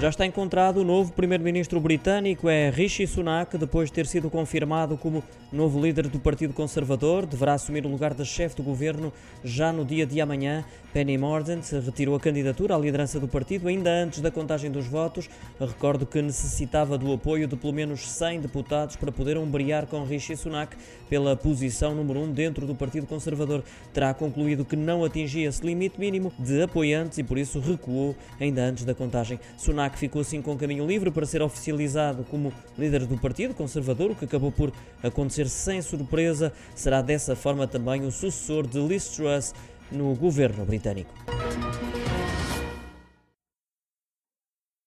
Já está encontrado o novo primeiro-ministro britânico, é Rishi Sunak, depois de ter sido confirmado como novo líder do Partido Conservador. Deverá assumir o lugar de chefe do governo já no dia de amanhã. Penny Mordaunt retirou a candidatura à liderança do partido ainda antes da contagem dos votos. Recordo que necessitava do apoio de pelo menos 100 deputados para poder umbriar com Rishi Sunak pela posição número 1 dentro do Partido Conservador. Terá concluído que não atingia esse limite mínimo de apoiantes e por isso recuou ainda antes da contagem. Sunak que ficou assim com caminho livre para ser oficializado como líder do Partido Conservador, o que acabou por acontecer sem surpresa. Será dessa forma também o sucessor de Liz Truss no governo britânico.